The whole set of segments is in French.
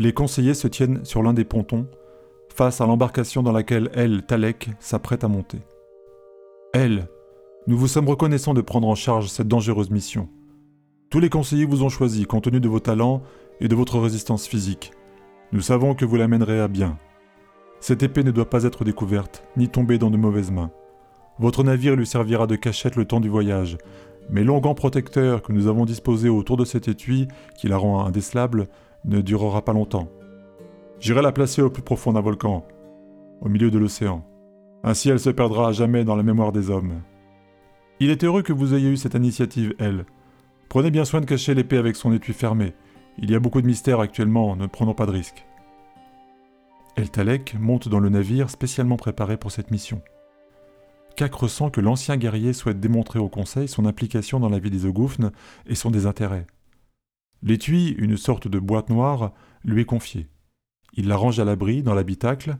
Les conseillers se tiennent sur l'un des pontons, face à l'embarcation dans laquelle elle, Talek, s'apprête à monter. Elle, nous vous sommes reconnaissants de prendre en charge cette dangereuse mission. Tous les conseillers vous ont choisi compte tenu de vos talents et de votre résistance physique. Nous savons que vous la mènerez à bien. Cette épée ne doit pas être découverte, ni tomber dans de mauvaises mains. Votre navire lui servira de cachette le temps du voyage, mais l'onguent protecteur que nous avons disposé autour de cet étui, qui la rend indécelable, ne durera pas longtemps. J'irai la placer au plus profond d'un volcan, au milieu de l'océan. Ainsi elle se perdra à jamais dans la mémoire des hommes. Il est heureux que vous ayez eu cette initiative, elle. Prenez bien soin de cacher l'épée avec son étui fermé. Il y a beaucoup de mystères actuellement, ne prenons pas de risques. El Talek monte dans le navire spécialement préparé pour cette mission. Kak ressent que l'ancien guerrier souhaite démontrer au Conseil son implication dans la vie des Ogoufnes et son désintérêt. L'étui, une sorte de boîte noire, lui est confié. Il la range à l'abri dans l'habitacle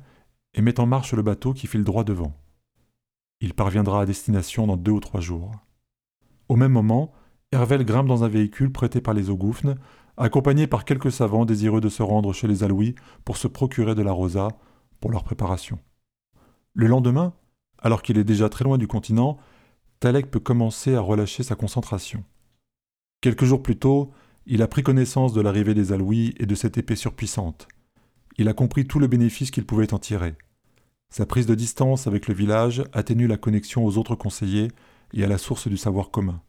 et met en marche le bateau qui file droit devant. Il parviendra à destination dans deux ou trois jours. Au même moment, Hervel grimpe dans un véhicule prêté par les Ogoufnes, accompagné par quelques savants désireux de se rendre chez les Alouis pour se procurer de la rosa pour leur préparation. Le lendemain, alors qu'il est déjà très loin du continent, Talek peut commencer à relâcher sa concentration. Quelques jours plus tôt, il a pris connaissance de l'arrivée des Alouis et de cette épée surpuissante. Il a compris tout le bénéfice qu'il pouvait en tirer. Sa prise de distance avec le village atténue la connexion aux autres conseillers et à la source du savoir commun.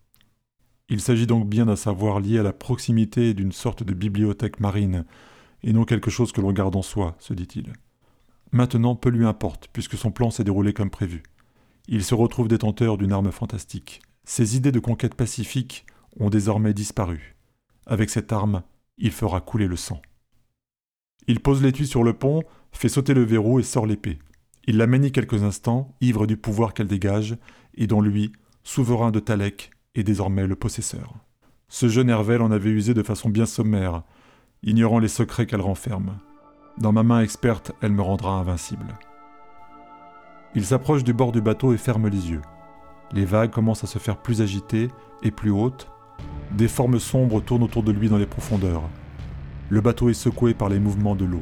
Il s'agit donc bien d'un savoir lié à la proximité d'une sorte de bibliothèque marine, et non quelque chose que l'on garde en soi, se dit-il. Maintenant, peu lui importe, puisque son plan s'est déroulé comme prévu. Il se retrouve détenteur d'une arme fantastique. Ses idées de conquête pacifique ont désormais disparu. Avec cette arme, il fera couler le sang. Il pose l'étui sur le pont, fait sauter le verrou et sort l'épée. Il la manie quelques instants, ivre du pouvoir qu'elle dégage, et dont lui, souverain de Talek, est désormais le possesseur. Ce jeune Hervel en avait usé de façon bien sommaire, ignorant les secrets qu'elle renferme. Dans ma main experte, elle me rendra invincible. Il s'approche du bord du bateau et ferme les yeux. Les vagues commencent à se faire plus agitées et plus hautes. Des formes sombres tournent autour de lui dans les profondeurs. Le bateau est secoué par les mouvements de l'eau.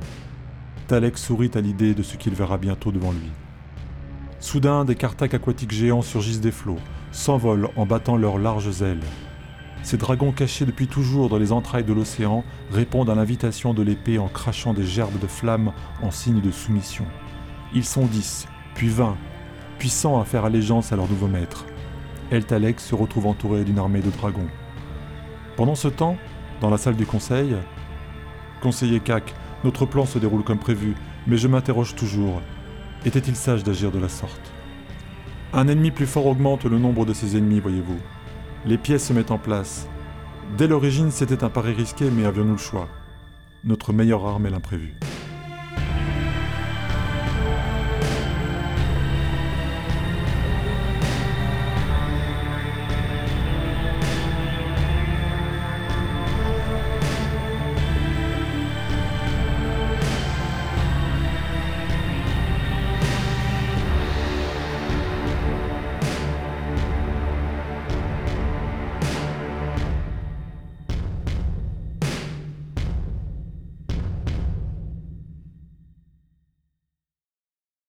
Talek sourit à l'idée de ce qu'il verra bientôt devant lui. Soudain, des cartacs aquatiques géants surgissent des flots, s'envolent en battant leurs larges ailes. Ces dragons cachés depuis toujours dans les entrailles de l'océan répondent à l'invitation de l'épée en crachant des gerbes de flammes en signe de soumission. Ils sont dix, puis vingt, puissants à faire allégeance à leur nouveau maître. El Talek se retrouve entouré d'une armée de dragons. Pendant ce temps, dans la salle du conseil, Conseiller Kak, notre plan se déroule comme prévu, mais je m'interroge toujours. Était-il sage d'agir de la sorte? Un ennemi plus fort augmente le nombre de ses ennemis, voyez-vous. Les pièces se mettent en place. Dès l'origine, c'était un pari risqué, mais avions-nous le choix? Notre meilleure arme est l'imprévu.